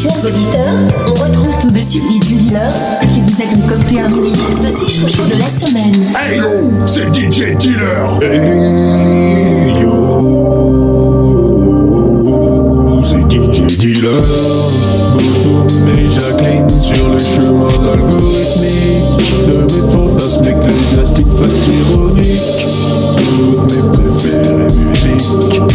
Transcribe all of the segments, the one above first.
Chers auditeurs, on retrouve tout de suite DJ Dealer qui vous a concocté un mini mix de 6 chouchous de la semaine. Hey yo, c'est DJ Dealer. Hey yo, c'est DJ Dealer. Bozoum et Jacqueline sur les chemins algorithmiques de mes fantasmes ecclésiastiques fast ironiques. Toutes mes préférées musiques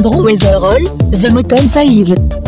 Landro Weatherall, The Motel Five.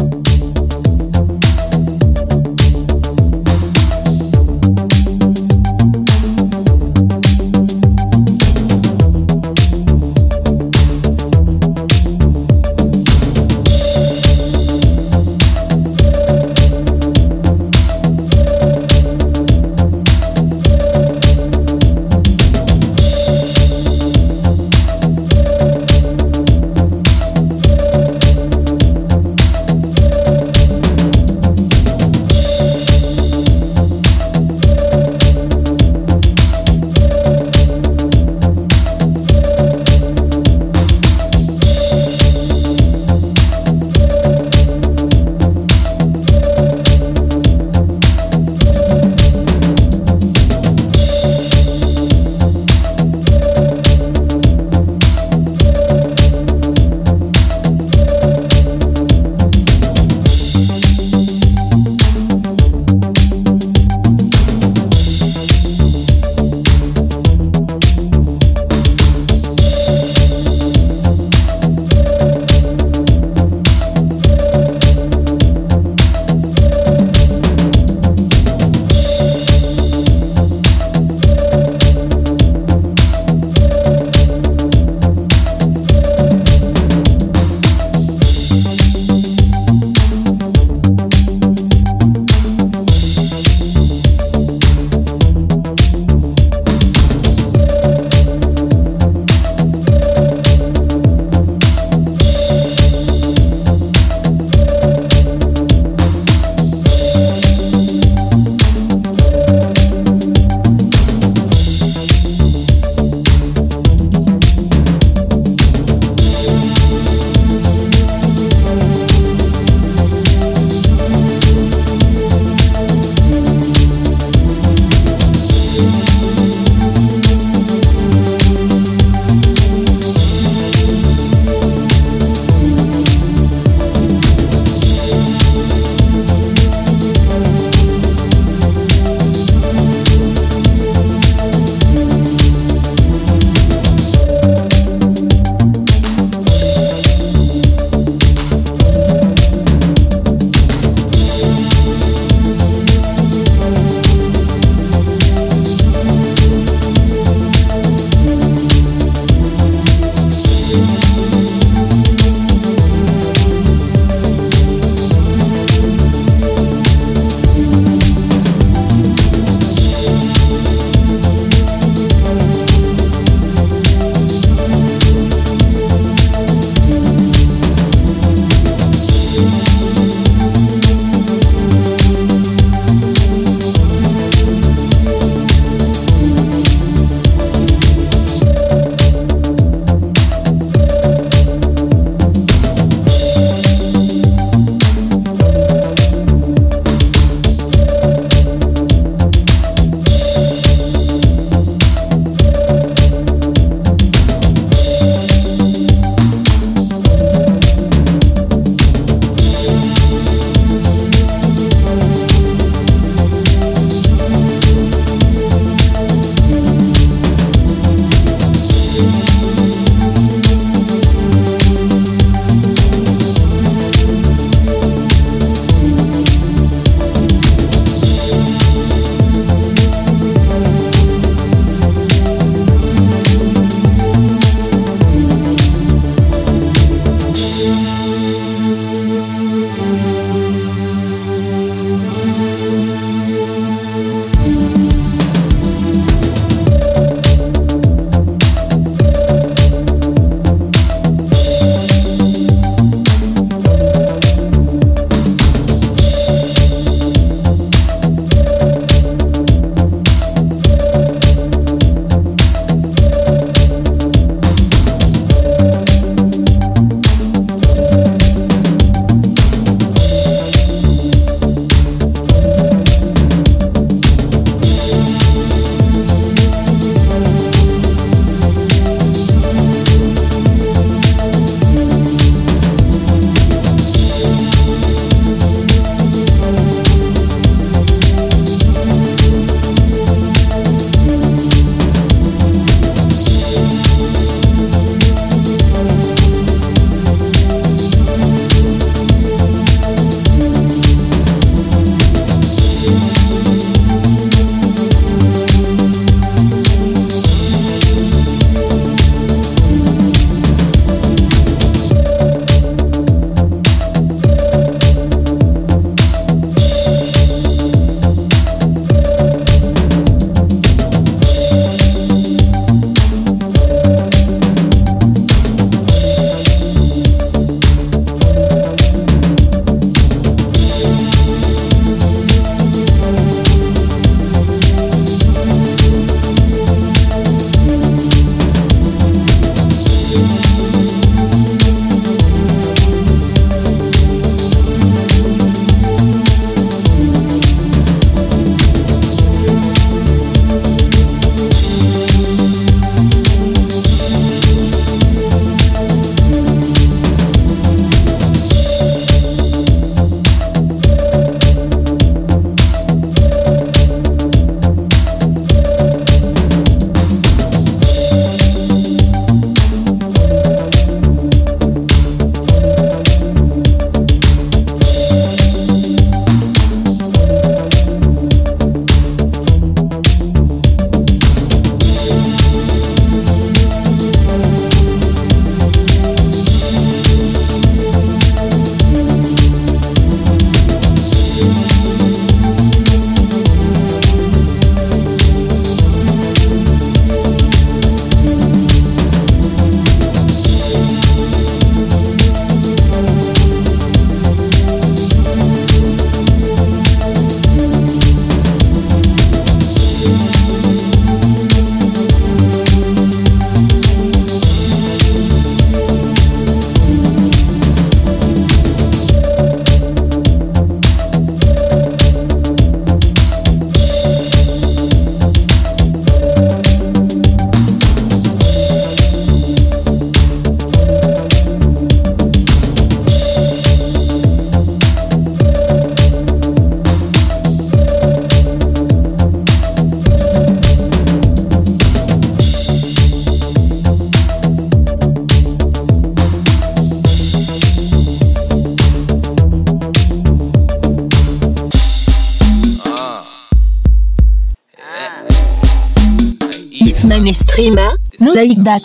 Like that.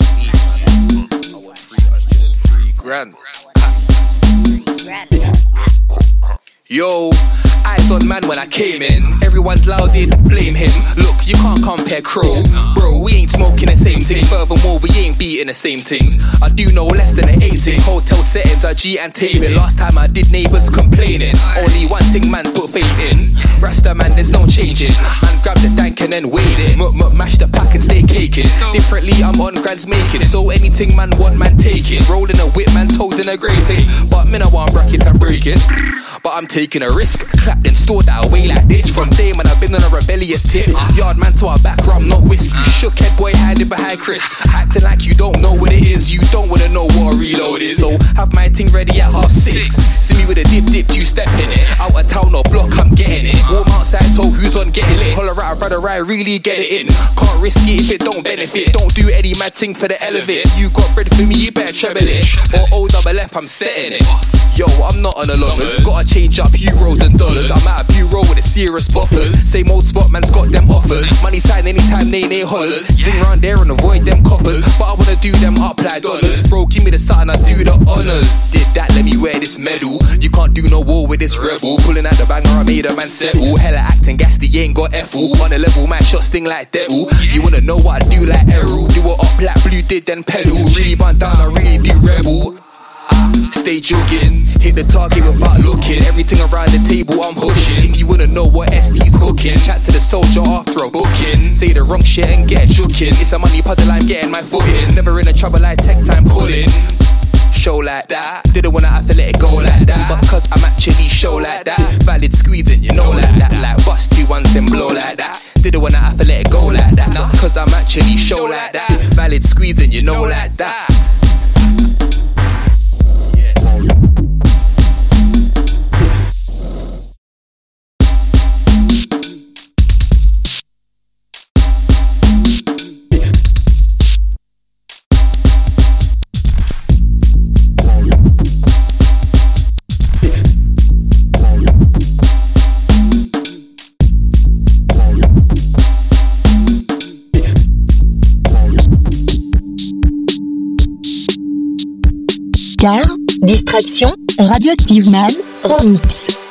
Yo, eyes on man when I came in. Everyone's loud, blame him. Look, you can't compare Crow. Bro, we ain't smoking the same thing. Furthermore, we ain't beating the same things. I do know less than an 18. Hotel settings are G and taming. Last time I did neighbors complaining. Only one thing man put faith in. Rasta man, there's no changing. Man, grab the dank and then wait it. Muck, muck, mash the pack and stay caking. Differently, I'm on grands making. So anything man want, man take it. Rolling a whip, man's holding a grating. But me, I want it and break it. But I'm taking a risk. Clap then store that away like this. From day man, I've been on a rebellious tip. Yard man to our back, rum, not whiskey. Shook head boy hiding behind Chris. Acting like you don't know what it is. You don't wanna know what a reload is. So have my thing ready at half six. See me with a dip, dip, you step in it. Out of town or block, I'm getting it. Warm outside, so who's on getting lit? Out, brother, I really get it in. Can't risk it if it don't benefit. Don't do any mad thing for the elevate. You got bread for me, you better treble it. Or O double F, I'm setting it. Yo, I'm not on the longers. Gotta change up euros and dollars. I'm at a bureau with a serious boppers. Same old spot, man's got them offers. Money sign anytime they they hollers. Zing round there and avoid them coppers. But I wanna do them up like dollars. Bro, give me the sign, I do the honors. Did that, let me wear this medal. You can't do no war with this rebel. Pulling out the banger, I made a man settle. Hella acting gassy, ain't got F-all. On the level, my shot sting like devil. You wanna know what I do like Errol? Do it up like blue did, then pedal. Really burn down, I really do rebel. Ah, stay jogging, hit the target without looking. Everything around the table I'm pushing. You wanna know what ST's cooking, chat to the soldier after a booking. Say the wrong shit and get joking. It's a money puddle, I'm getting my foot in. Never in a trouble, I tech time pulling. Show like that, didn't wanna have to let it go like that. But cause I'm actually show like that, valid squeezing, you know like that. Like bust two ones, then blow like that. Didn't wanna have to let it go like that. Nah, cause I'm actually show like that, valid squeezing, you know like that. Distraction, radioactive man, remix.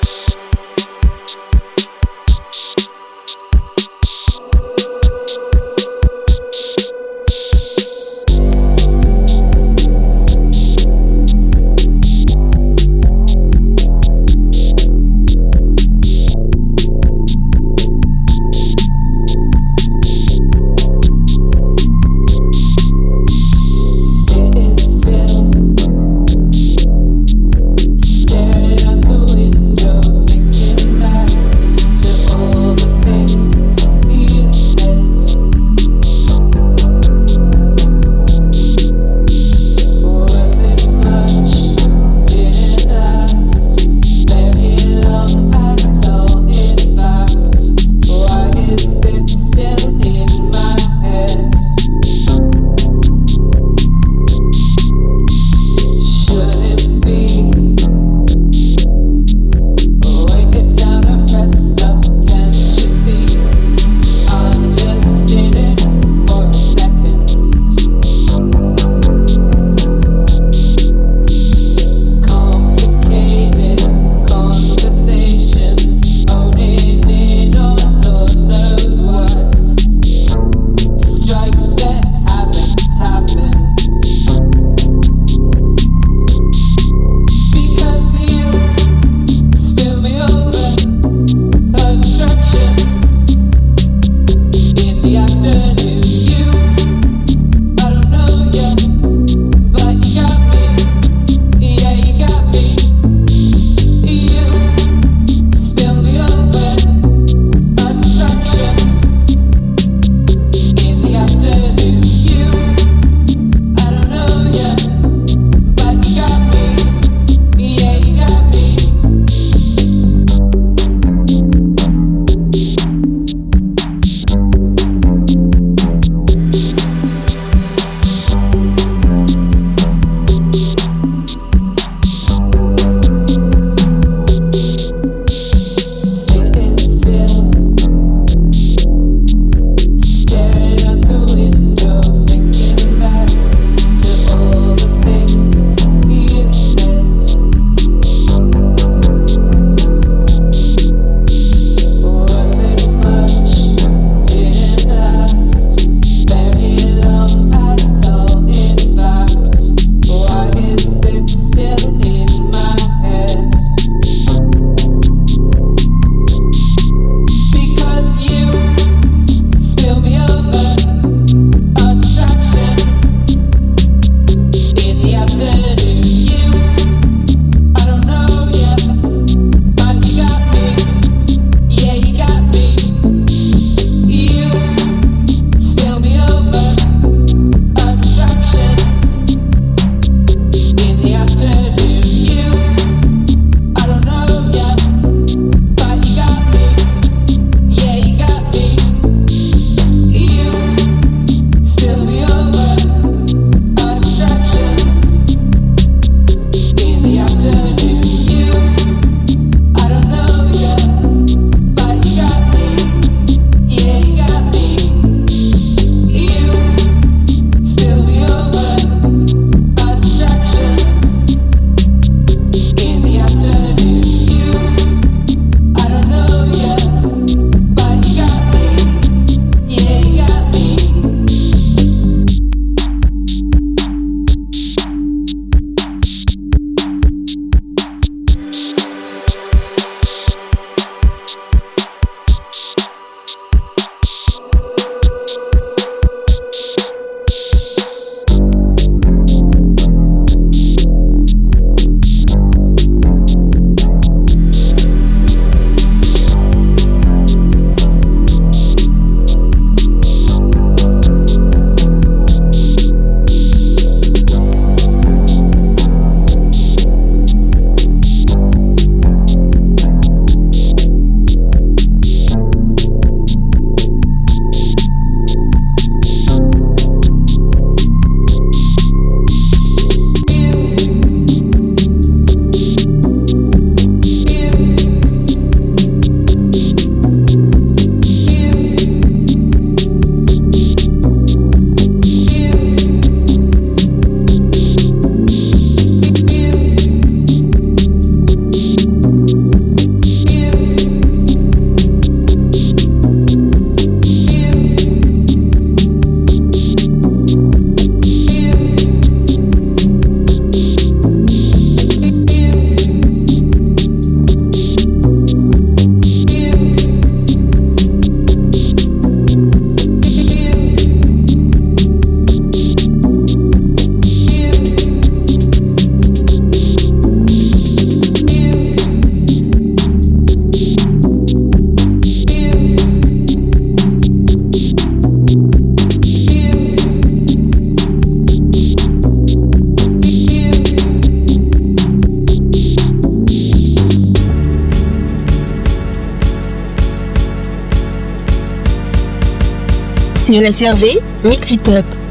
Manuel Servet, Mix It Up.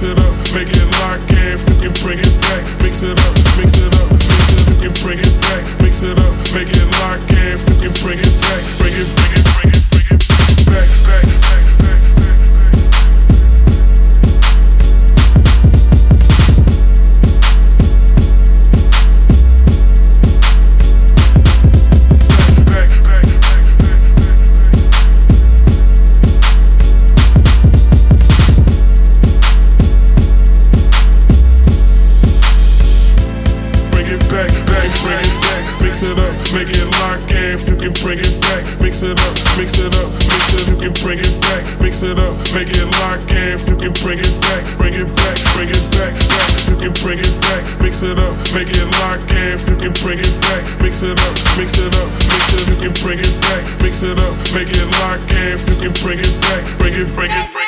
Mix it up, make it lock and fucking bring it back. Mix it up. mix it up, make it like if you can bring it back. Mix it up, mix it up, mix it, you can bring it back. Mix it up, make it like if you can bring it back. Bring it, bring it, bring it.